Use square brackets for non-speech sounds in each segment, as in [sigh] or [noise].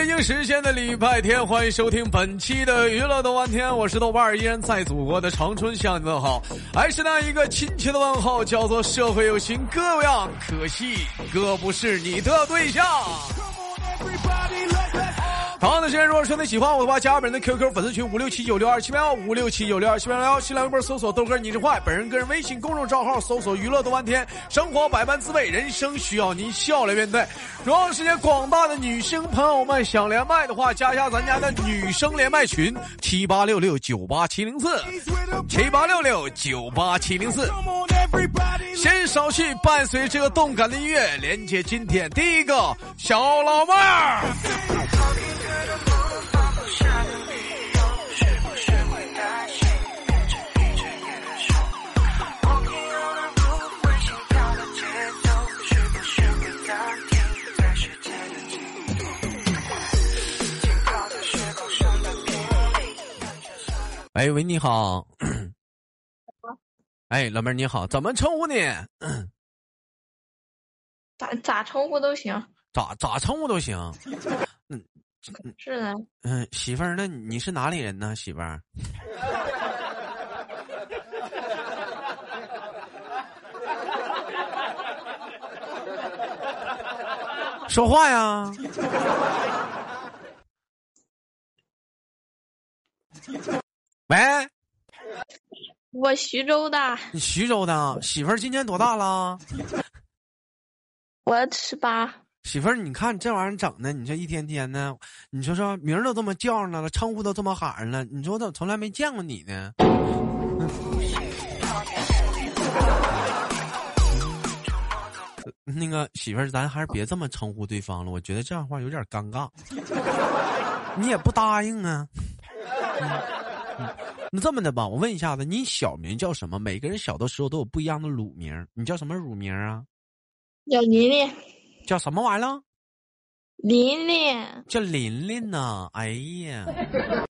北京时间的礼拜天，欢迎收听本期的娱乐豆瓣天，我是豆瓣，依然在祖国的长春向你问好，还是那一个亲切的问候，叫做社会有情哥有样，可惜哥不是你的对象。同样的时间，如果说你喜欢我的话，加本人的 QQ 粉丝群五六七九六二七八幺五六七九六二七八幺，新浪微博搜索豆哥你是坏，本人个人微信公众账号搜索娱乐豆瓣天，生活百般滋味，人生需要您笑来面对。如果时间广大的女生朋友们想连麦的话，加一下咱家的女生连麦群七八六六九八七零四七八六六九八七零四。先稍息，伴随这个动感的音乐，连接今天第一个小老妹儿。哎喂，你好。[clears throat] 哎，老妹儿你好，怎么称呼你？咋咋称呼都行。咋咋称呼都行。嗯，是的。嗯，媳妇儿，那你是哪里人呢？媳妇儿。说话呀。喂。我徐州的，你徐州的媳妇儿今年多大了？我十八。媳妇儿，你看这玩意儿整的，你这一天天的，你说说名儿都这么叫上了，称呼都这么喊上了，你说我怎么从来没见过你呢？[laughs] 那个媳妇儿，咱还是别这么称呼对方了，我觉得这样话有点尴尬。[laughs] 你也不答应啊？[laughs] 那这么的吧，我问一下子，你小名叫什么？每个人小的时候都有不一样的乳名，你叫什么乳名啊？叫妮妮。叫什么玩意儿？琳琳。叫琳琳呢？哎呀，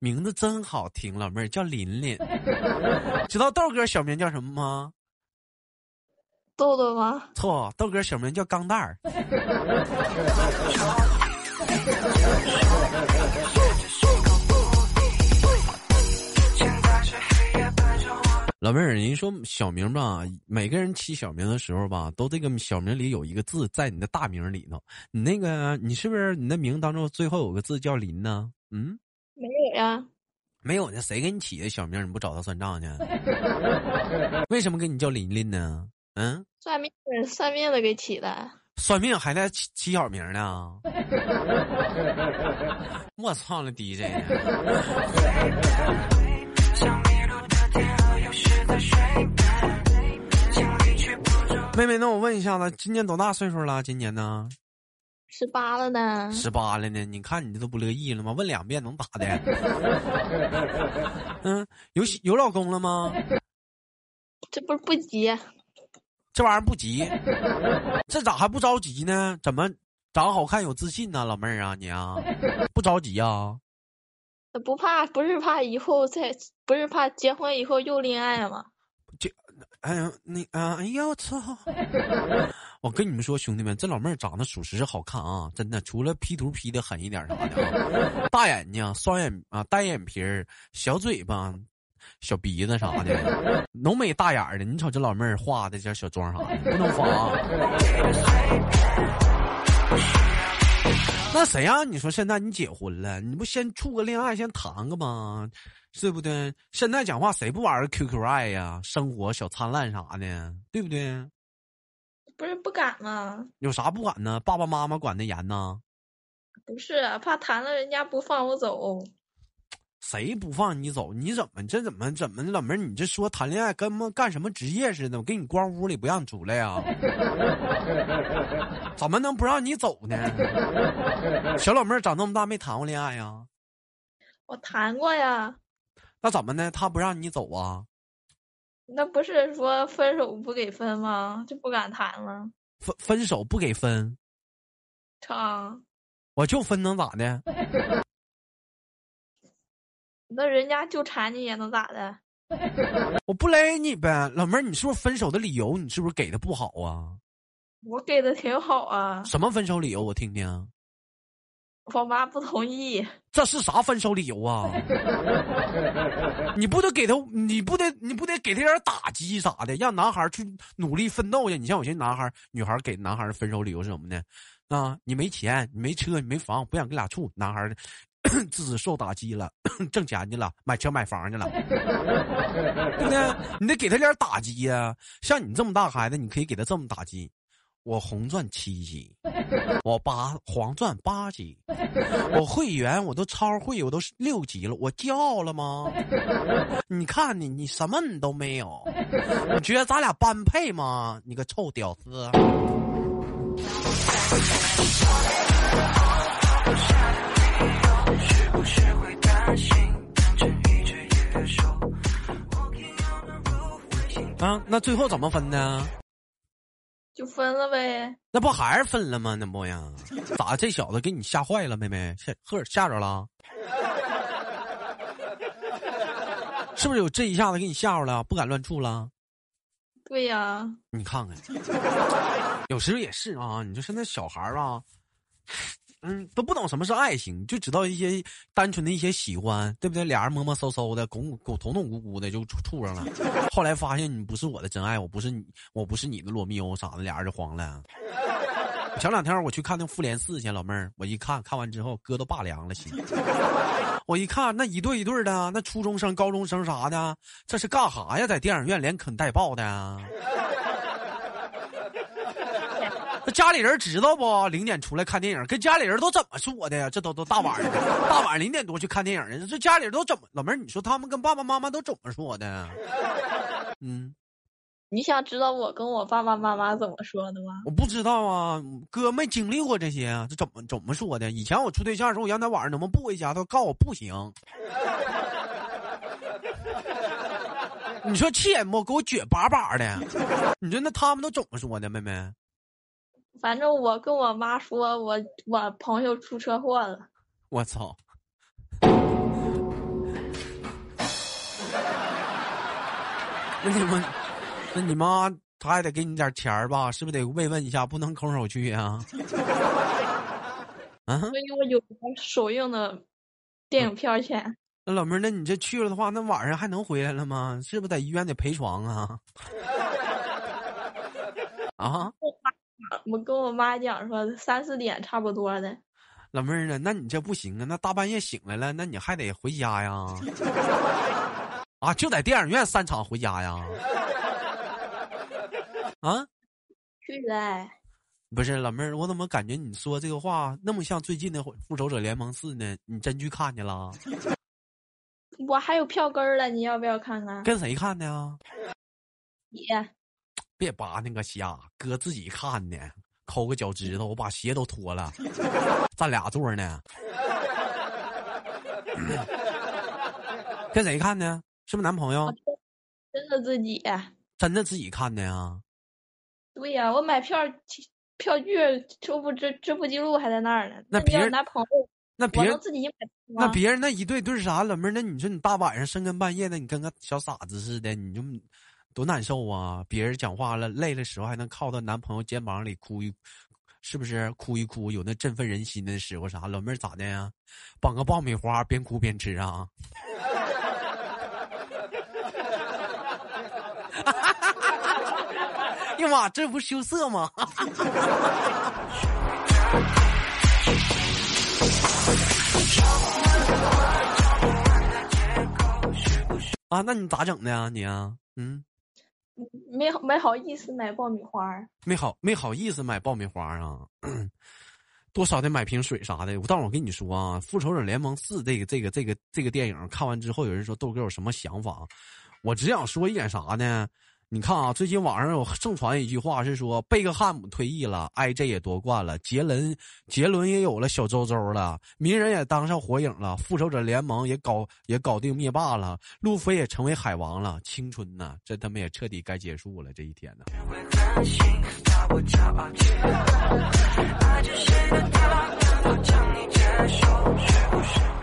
名字真好听，老妹儿叫琳琳。知道豆哥小名叫什么吗？豆豆吗？错，豆哥小名叫钢蛋儿。老妹儿，人说小名吧，每个人起小名的时候吧，都这个小名里有一个字在你的大名里头。你那个，你是不是你的名当中最后有个字叫林呢？嗯，没有呀，没有呢。谁给你起的小名？你不找他算账去？[laughs] 为什么给你叫琳琳呢？嗯，算命算命的给起的。算命还在起起小名呢？[laughs] 我操了，DJ！[laughs] 妹妹，那我问一下子，今年多大岁数了？今年呢？十八了呢。十八了呢？你看你这都不乐意了吗？问两遍能咋的？[laughs] 嗯，有有老公了吗？这不是不急？这玩意儿不急？这咋还不着急呢？怎么长好看有自信呢？老妹儿啊，你啊，不着急啊？不怕？不是怕以后再？不是怕结婚以后又恋爱吗？哎呀，你啊，哎呀，我操！[laughs] 我跟你们说，兄弟们，这老妹儿长得属实是好看啊，真的。除了 P 图 P 的狠一点啥的，大眼睛、双眼啊、单眼皮儿、小嘴巴、小鼻子啥的，浓眉大眼的。你瞅这老妹儿画的这小妆啥的，不能发。那谁呀？你说现在你结婚了，你不先处个恋爱，先谈个吗？对不对？现在讲话谁不玩 QQ 爱呀？生活小灿烂啥的，对不对？不是不敢吗？有啥不敢呢？爸爸妈妈管的严呢？不是，怕谈了人家不放我走。谁不放你走？你怎么这怎么怎么老妹儿？你这说谈恋爱跟么干什么职业似的？我给你关屋里不让你出来呀？[laughs] 怎么能不让你走呢？小老妹儿长那么大没谈过恋爱呀？我谈过呀。那怎么呢？他不让你走啊？那不是说分手不给分吗？就不敢谈了。分分手不给分？成。我就分能咋的？那人家就缠你也能咋的？[laughs] 我不勒你呗，老妹儿，你是不是分手的理由？你是不是给的不好啊？我给的挺好啊。什么分手理由？我听听。我妈不同意。这是啥分手理由啊？[laughs] 你不得给他，你不得，你不得给他点打击啥的，让男孩去努力奋斗去。你像有些男孩、女孩给男孩分手理由是什么呢？啊，你没钱，你没车，你没房，不想跟俩处。男孩自己受打击了，挣钱去了，买车买房去了，对不对？你得给他点打击呀。像你这么大孩子，你可以给他这么打击。我红钻七级，我八黄钻八级，我会员我都超会，我都六级了，我骄傲了吗？[laughs] 你看你，你什么你都没有，你觉得咱俩般配吗？你个臭屌丝！啊，那最后怎么分呢？就分了呗，那不还是分了吗？那不呀？咋这小子给你吓坏了，妹妹吓呵吓着了？[laughs] 是不是有这一下子给你吓着了，不敢乱处了？对呀，你看看，有时候也是啊。你说现在小孩啊。嗯，都不懂什么是爱情，就知道一些单纯的一些喜欢，对不对？俩人摸摸搜搜的，拱拱捅捅咕咕的就处上了。后来发现你不是我的真爱，我不是你，我不是你的罗密欧啥的，俩人就黄了。前两天我去看那《复联四》去，老妹儿，我一看看完之后，哥都拔凉了心。[laughs] 我一看那一对一对的，那初中生、高中生啥的，这是干哈呀？在电影院连啃带抱的。那家里人知道不？零点出来看电影，跟家里人都怎么说的呀？这都都大晚上，[laughs] 大晚上零点多去看电影呢？这家里人都怎么？老妹儿，你说他们跟爸爸妈妈都怎么说的？嗯，你想知道我跟我爸爸妈妈怎么说的吗？我不知道啊，哥没经历过这些啊，这怎么怎么说的？以前我处对象的时候，我让他晚上能不能不回家，他告我不行。[laughs] 你说气人不给我撅巴巴的，你说那他们都怎么说的，妹妹？反正我跟我妈说，我我朋友出车祸了。我操！[laughs] 那你们，那你妈她还得给你点钱吧？是不是得慰问一下？不能空手去呀？[laughs] 啊！所以我有首映的电影票钱。那老妹儿，那你这去了的话，那晚上还能回来了吗？是不是在医院得陪床啊？[laughs] 啊！我跟我妈讲说三四点差不多的，老妹儿啊，那你这不行啊，那大半夜醒来了，那你还得回家呀？[laughs] 啊，就在电影院散场回家呀？[laughs] 啊？去了。不是老妹儿，我怎么感觉你说这个话那么像最近的《复仇者联盟四》呢？你真去看去了？我还有票根儿了，你要不要看看？跟谁看的呀？你。别扒那个瞎，哥自己看的，抠个脚趾头，我把鞋都脱了，占俩座呢。[coughs] 跟谁看的？是不是男朋友？真的自己。真的自己看的呀？对呀，我买票票据支付支支付记录还在那儿呢。那别人男朋友，那别人自己买。那别人那一对对啥？老妹儿，那你说你大晚上深更半夜的，你跟个小傻子似的，你就。多难受啊！别人讲话了，累的时候还能靠到男朋友肩膀里哭一，是不是哭一哭？有那振奋人心的时候啥？老妹儿咋的呀？绑个爆米花，边哭边吃啊！[laughs] 哎呀妈，这不羞涩吗？[laughs] 啊，那你咋整的呀？你啊，嗯。没没好意思买爆米花没好没好意思买爆米花啊，[clears throat] 多少得买瓶水啥的。但我跟你说啊，《复仇者联盟四》这个这个这个这个电影看完之后，有人说豆哥有什么想法？我只想说一点啥呢？你看啊，最近网上有盛传一句话是说，贝克汉姆退役了，I.J 也夺冠了，杰伦杰伦也有了小周周了，鸣人也当上火影了，复仇者联盟也搞也搞定灭霸了，路飞也成为海王了，青春呐，这他妈也彻底该结束了这一天呢。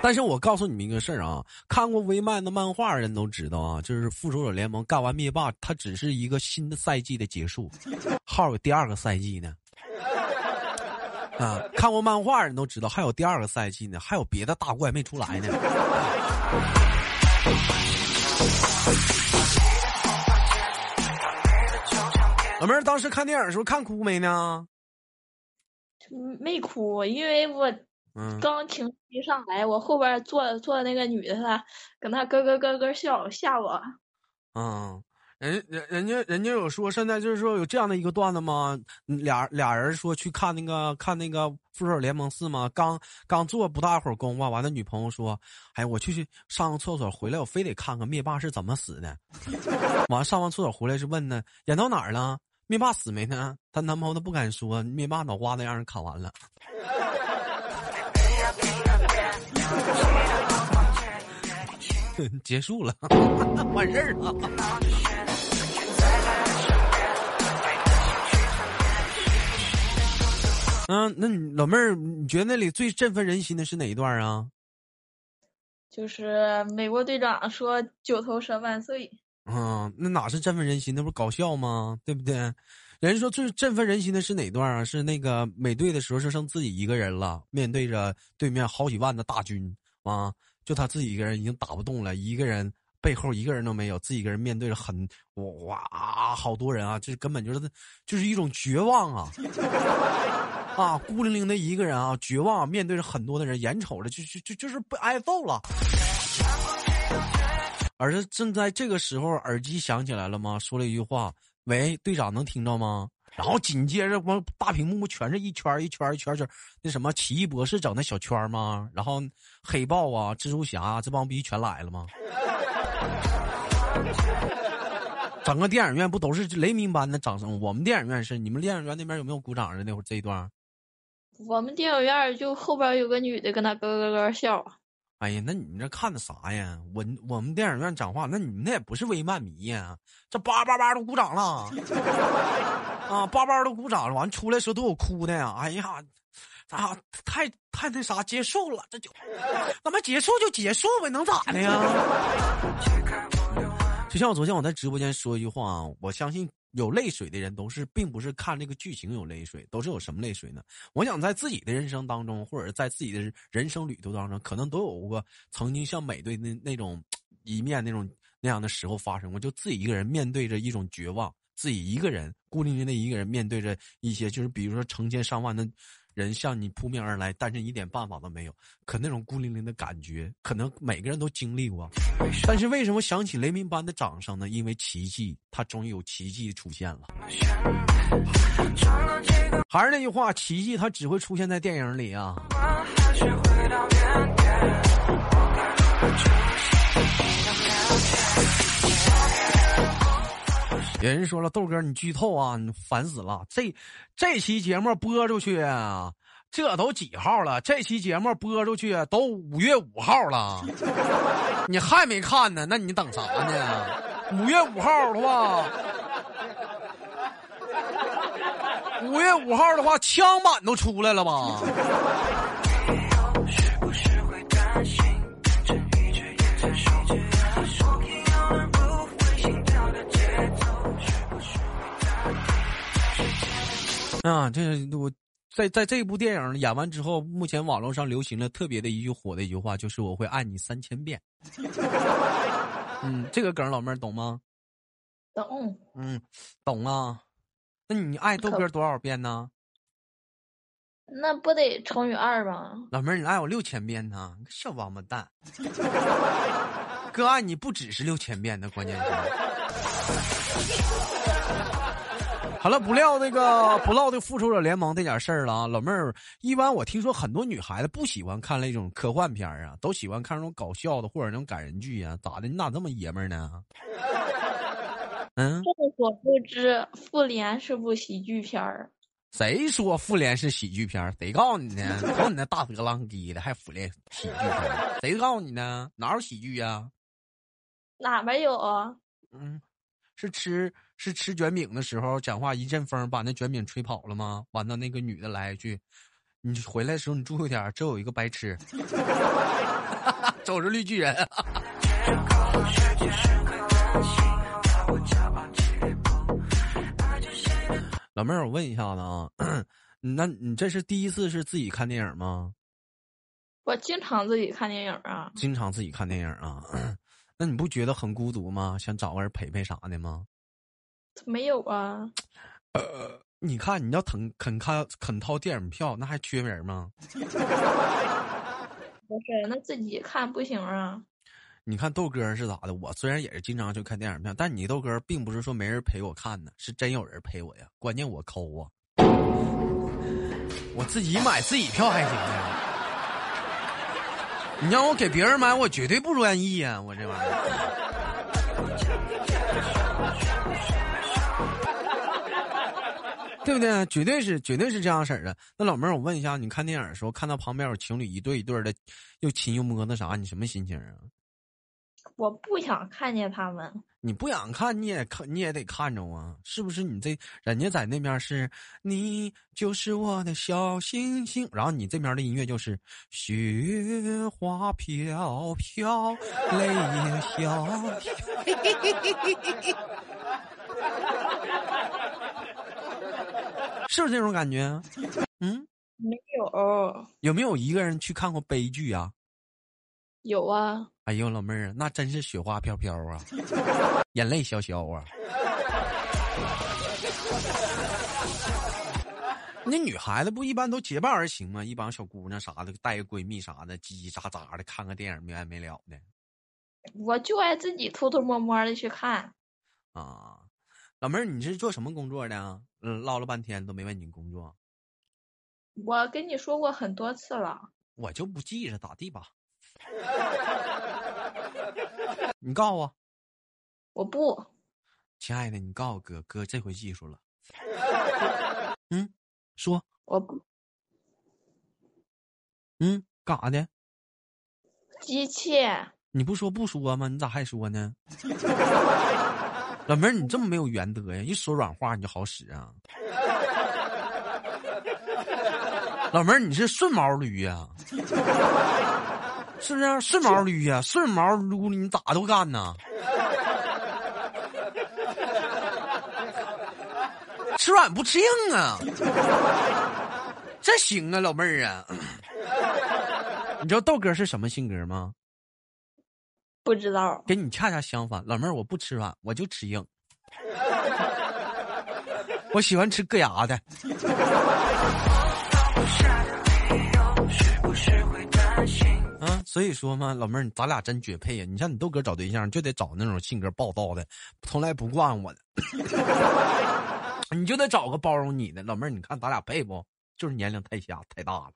但是我告诉你们一个事儿啊，看过微漫的漫画人都知道啊，就是复仇者联盟干完灭霸，它只是一个新的赛季的结束，[laughs] 号有第二个赛季呢。[laughs] 啊，看过漫画人都知道，还有第二个赛季呢，还有别的大怪没出来呢。老妹儿当时看电影的时候看哭没呢？没哭，因为我刚情绪一上来，我后边坐坐那个女的，她搁那咯咯咯咯笑，吓我。嗯。人人人家人家有说，现在就是说有这样的一个段子吗？俩俩人说去看那个看那个《复仇者联盟四》吗，刚刚做不大会儿功夫，完了女朋友说：“哎，我去去上个厕所，回来我非得看看灭霸是怎么死的。[laughs] ”完上完厕所回来是问呢，演到哪儿了？灭霸死没呢？她男朋友都不敢说，灭霸脑瓜子让人砍完了，[laughs] 结束了，[laughs] 完事儿了。嗯，那你老妹儿，你觉得那里最振奋人心的是哪一段啊？就是美国队长说“九头蛇万岁”。嗯，那哪是振奋人心？那不是搞笑吗？对不对？人家说最振奋人心的是哪段啊？是那个美队的时候，就剩自己一个人了，面对着对面好几万的大军啊，就他自己一个人已经打不动了，一个人背后一个人都没有，自己一个人面对着很哇好多人啊，这根本就是就是一种绝望啊。[laughs] 啊，孤零零的一个人啊，绝望面对着很多的人，眼瞅着就就就就是被挨揍了。而是正在这个时候，耳机响起来了吗？说了一句话：“喂，队长，能听着吗？”然后紧接着，光大屏幕全是一圈一圈一圈圈，那什么奇异博士整的小圈吗？然后黑豹啊，蜘蛛侠这帮逼全来了吗？整个电影院不都是雷鸣般的掌声？我们电影院是，你们电影院那边有没有鼓掌的？那会儿这一段？我们电影院就后边有个女的跟他咯咯咯笑。哎呀，那你们这看的啥呀？我我们电影院讲话，那你们那也不是微漫迷呀？这叭叭叭都鼓掌了，[laughs] 啊，叭叭都鼓掌了，完出来时候都有哭的呀！哎呀，啊，太太那啥，结束了，这就，那么结束就结束呗，能咋的呀？[laughs] 就像我昨天我在直播间说一句话，我相信。有泪水的人都是，并不是看这个剧情有泪水，都是有什么泪水呢？我想在自己的人生当中，或者在自己的人生旅途当中，可能都有过曾经像美队那那种一面那种那样的时候发生过，就自己一个人面对着一种绝望，自己一个人孤零零的一个人面对着一些，就是比如说成千上万的。人向你扑面而来，但是一点办法都没有。可那种孤零零的感觉，可能每个人都经历过。但是为什么响起雷鸣般的掌声呢？因为奇迹，它终于有奇迹出现了。还是那句话，奇迹它只会出现在电影里啊。有人说了，豆哥，你剧透啊，你烦死了！这这期节目播出去，这都几号了？这期节目播出去都五月五号了，[laughs] 你还没看呢？那你等啥呢？五月五号的话，[laughs] 五月五号的话，枪版都出来了吧？啊，这我在在这部电影演完之后，目前网络上流行了特别的一句火的一句话，就是“我会爱你三千遍”。[laughs] 嗯，这个梗老妹儿懂吗？懂。嗯，懂啊。那你爱豆哥多少遍呢？那不得乘以二吗？老妹儿，你爱我六千遍呢，小王八蛋。哥爱你不只是六千遍的，关键是。好了，不料那个 [laughs] 不唠的复仇者联盟这点事儿了啊，老妹儿。一般我听说很多女孩子不喜欢看那种科幻片啊，都喜欢看那种搞笑的或者那种感人剧啊，咋的？你咋这么爷们儿呢？嗯。众所周知，复联是部喜剧片儿。谁说复联是喜剧片儿？谁告诉你呢？瞅你那大德浪滴的，还复联喜剧片儿？谁告诉你呢？哪有喜剧呀？哪没有啊？嗯。是吃是吃卷饼的时候，讲话一阵风把那卷饼吹跑了吗？完了，那个女的来一句：“你回来的时候你注意点，这有一个白痴，[laughs] 走着绿巨人。”老妹儿，我问一下子啊，那你这是第一次是自己看电影吗？我经常自己看电影啊。经常自己看电影啊？[clears throat] 那你不觉得很孤独吗？想找个人陪陪啥的吗？没有啊。呃，你看你要肯肯看肯掏电影票，那还缺人吗？[laughs] 不是，那自己看不行啊。你看豆哥是咋的？我虽然也是经常去看电影票，但你豆哥并不是说没人陪我看呢，是真有人陪我呀。关键我抠啊，我自己买自己票还行呢。你让我给别人买，我绝对不愿意呀！我这玩意儿，对不对？绝对是，绝对是这样式儿的。那老妹儿，我问一下，你看电影的时候，看到旁边有情侣一对一对的，又亲又摸，那啥，你什么心情啊？我不想看见他们。你不想看，你也看，你也得看着啊，是不是？你这人家在那边是，你就是我的小星星，然后你这边的音乐就是雪花飘飘，泪也飘飘，[laughs] 是不是这种感觉？[laughs] 嗯，没有。有没有一个人去看过悲剧啊？有啊！哎呦，老妹儿，那真是雪花飘飘啊，[laughs] 眼泪潇潇啊！[laughs] 那女孩子不一般都结伴而行吗？一帮小姑娘啥的，带个闺蜜啥的，叽叽喳喳的看个电影没完没了的。我就爱自己偷偷摸摸的去看。啊，老妹儿，你是做什么工作的？嗯，唠了半天都没问你工作。我跟你说过很多次了。我就不记着，咋地吧？[laughs] 你告诉我，我不，亲爱的，你告诉哥哥，这回记住了。嗯，说，我不，嗯，干啥的？机器。你不说不说吗？你咋还说呢？[laughs] 老妹儿，你这么没有原则呀？一说软话你就好使啊？老妹儿，你是顺毛驴呀？是不是顺毛驴呀？顺毛撸你咋都干呢？吃软不吃硬啊！这行啊，老妹儿啊！[coughs] 你知道豆哥是什么性格吗？不知道。跟你恰恰相反，老妹儿我不吃软，我就吃硬。我喜欢吃硌牙的。所以说嘛，老妹儿，咱俩真绝配呀！你像你豆哥找对象，就得找那种性格暴躁的，从来不惯我的。[laughs] 你就得找个包容你的老妹儿。你看咱俩配不？就是年龄太小太大了。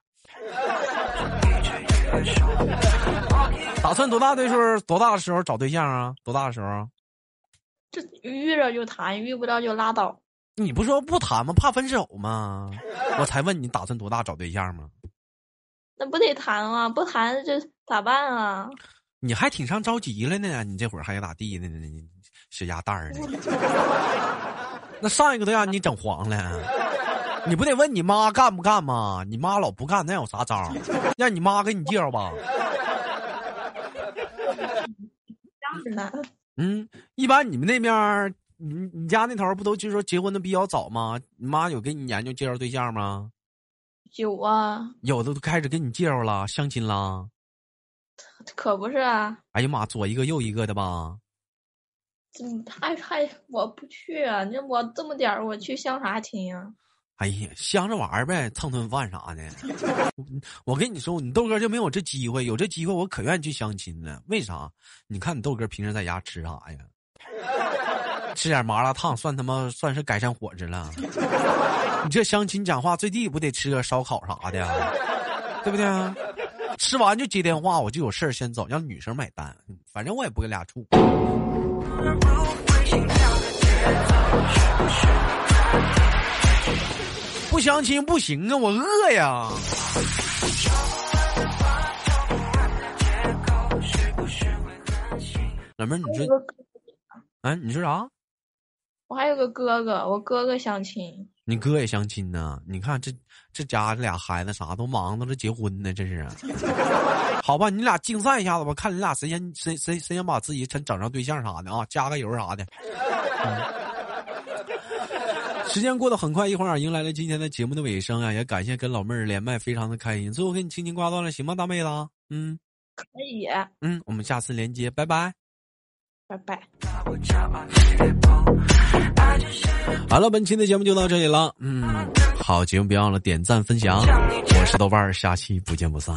打算多大的时候？多大的时候找对象啊？多大的时候？这遇着就谈，遇不到就拉倒。你不说不谈吗？怕分手吗？我才问你打算多大找对象吗？那不得谈啊？不谈这咋办啊？你还挺上着急了呢，你这会儿还咋地呢？你小鸭蛋儿呢？[laughs] 那上一个都让你整黄了，[laughs] 你不得问你妈干不干吗？你妈老不干，那有啥招？[laughs] 让你妈给你介绍吧。嗯，一般你们那边，你你家那头不都就说结婚的比较早吗？你妈有给你研究介绍对象吗？有啊，有的都开始给你介绍了，相亲了，可不是啊！哎呀妈，左一个右一个的吧？嗯，还还我不去啊！你我这么点儿，我去相啥亲呀？哎呀，相着玩儿呗，蹭顿饭啥的。我跟你说，你豆哥就没有这机会，有这机会我可愿意去相亲了。为啥？你看你豆哥平时在家吃啥呀？吃点麻辣烫算他妈算是改善伙食了。你这相亲讲话最低不得吃个烧烤啥的，对不对？吃完就接电话，我就有事儿先走，让女生买单。反正我也不跟俩处。不相亲不行啊，我饿呀。老妹儿，你说，啊，你说啥？我还有个哥哥，我哥哥相亲。你哥也相亲呢？你看这这家这俩孩子啥都忙着这结婚呢，这是。[laughs] 好吧，你俩竞赛一下子吧，看你俩谁先谁谁谁先把自己先整上对象啥的啊，加个油啥的。时间过得很快，一会儿迎来了今天的节目的尾声啊！也感谢跟老妹儿连麦，非常的开心。最后给你轻轻挂断了，行吗，大妹子？嗯，可以。嗯，我们下次连接，拜拜。拜拜。好了，本期的节目就到这里了。嗯，好节目别忘了点赞分享。我是豆瓣儿，下期不见不散。